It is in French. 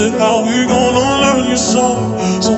ever hears it, how we gonna learn your song?